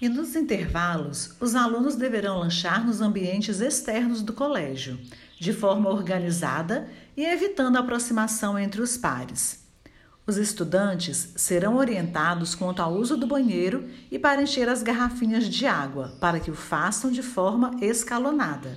E nos intervalos, os alunos deverão lanchar nos ambientes externos do colégio, de forma organizada e evitando a aproximação entre os pares. Os estudantes serão orientados quanto ao uso do banheiro e para encher as garrafinhas de água, para que o façam de forma escalonada.